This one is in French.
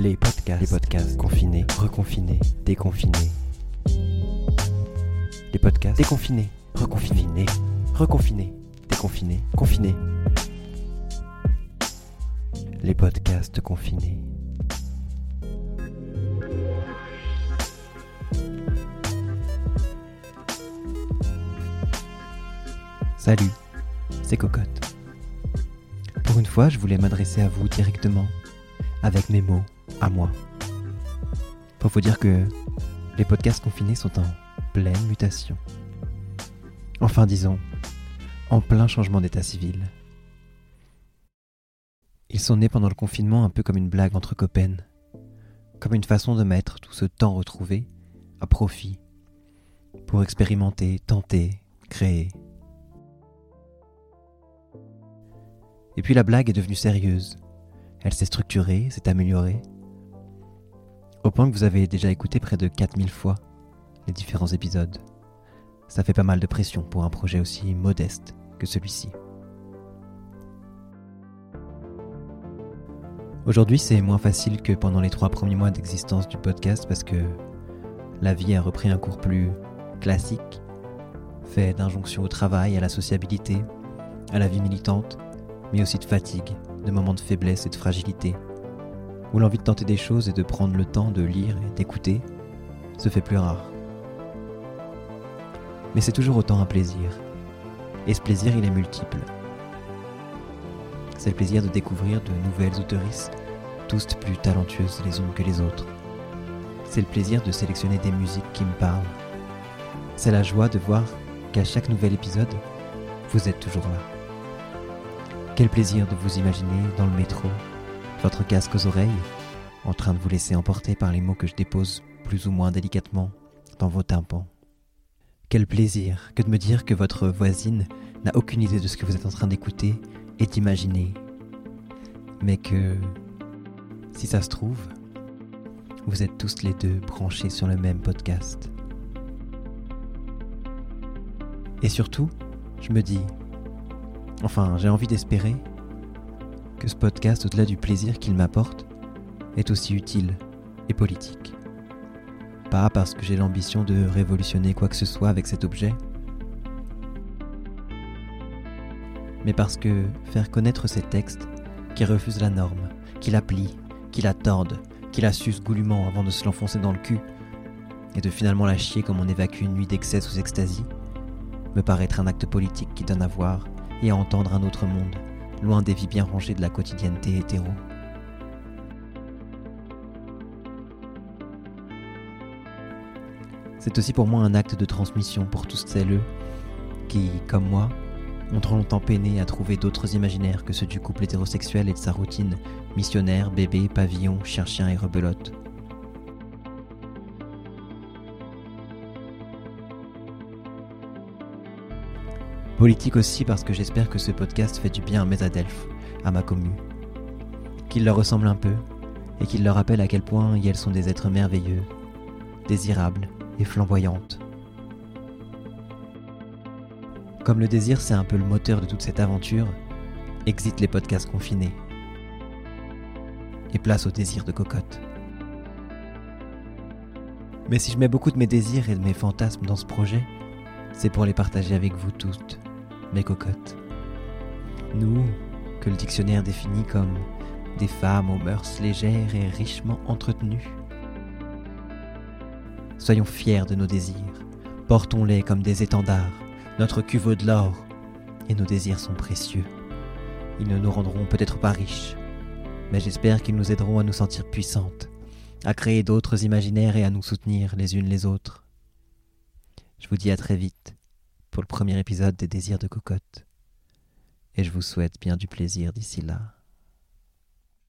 Les podcasts. Les podcasts. Confinés. Reconfinés. Déconfinés. Les podcasts. Déconfinés. Reconfinés. Reconfinés. Déconfinés. Confinés. Les podcasts confinés. Salut, c'est Cocotte. Pour une fois, je voulais m'adresser à vous directement, avec mes mots, à moi. Pour vous dire que les podcasts confinés sont en pleine mutation. Enfin, disons, en plein changement d'état civil. Ils sont nés pendant le confinement un peu comme une blague entre copains, comme une façon de mettre tout ce temps retrouvé à profit, pour expérimenter, tenter, créer. Et puis la blague est devenue sérieuse. Elle s'est structurée, s'est améliorée, au point que vous avez déjà écouté près de 4000 fois les différents épisodes. Ça fait pas mal de pression pour un projet aussi modeste que celui-ci. Aujourd'hui, c'est moins facile que pendant les trois premiers mois d'existence du podcast parce que la vie a repris un cours plus classique, fait d'injonctions au travail, à la sociabilité, à la vie militante, mais aussi de fatigue, de moments de faiblesse et de fragilité, où l'envie de tenter des choses et de prendre le temps de lire et d'écouter se fait plus rare. Mais c'est toujours autant un plaisir. Et ce plaisir, il est multiple. C'est le plaisir de découvrir de nouvelles autoristes, tous plus talentueuses les unes que les autres. C'est le plaisir de sélectionner des musiques qui me parlent. C'est la joie de voir qu'à chaque nouvel épisode, vous êtes toujours là. Quel plaisir de vous imaginer dans le métro, votre casque aux oreilles, en train de vous laisser emporter par les mots que je dépose plus ou moins délicatement dans vos tympans. Quel plaisir que de me dire que votre voisine n'a aucune idée de ce que vous êtes en train d'écouter et d'imaginer. Mais que, si ça se trouve, vous êtes tous les deux branchés sur le même podcast. Et surtout, je me dis, enfin j'ai envie d'espérer, que ce podcast, au-delà du plaisir qu'il m'apporte, est aussi utile et politique. Pas parce que j'ai l'ambition de révolutionner quoi que ce soit avec cet objet, mais parce que faire connaître ces textes qui refusent la norme, qui la plient, qui la tordent, qui la sucent goulûment avant de se l'enfoncer dans le cul, et de finalement la chier comme on évacue une nuit d'excès sous extasie, me paraît être un acte politique qui donne à voir et à entendre un autre monde, loin des vies bien rangées de la quotidienneté hétéro. C'est aussi pour moi un acte de transmission pour tous celles qui, comme moi, ont trop longtemps peiné à trouver d'autres imaginaires que ceux du couple hétérosexuel et de sa routine missionnaire, bébé, pavillon, chien-chien et rebelote. Politique aussi parce que j'espère que ce podcast fait du bien à mes adelphes, à ma commune. Qu'il leur ressemble un peu et qu'il leur rappelle à quel point elles sont des êtres merveilleux, désirables et flamboyantes. Comme le désir, c'est un peu le moteur de toute cette aventure, exit les podcasts confinés. Et place au désir de cocotte. Mais si je mets beaucoup de mes désirs et de mes fantasmes dans ce projet, c'est pour les partager avec vous toutes mes cocottes. Nous, que le dictionnaire définit comme des femmes aux mœurs légères et richement entretenues. Soyons fiers de nos désirs, portons-les comme des étendards, notre cul vaut de l'or, et nos désirs sont précieux. Ils ne nous rendront peut-être pas riches, mais j'espère qu'ils nous aideront à nous sentir puissantes, à créer d'autres imaginaires et à nous soutenir les unes les autres. Je vous dis à très vite le premier épisode des Désirs de Cocotte. Et je vous souhaite bien du plaisir d'ici là.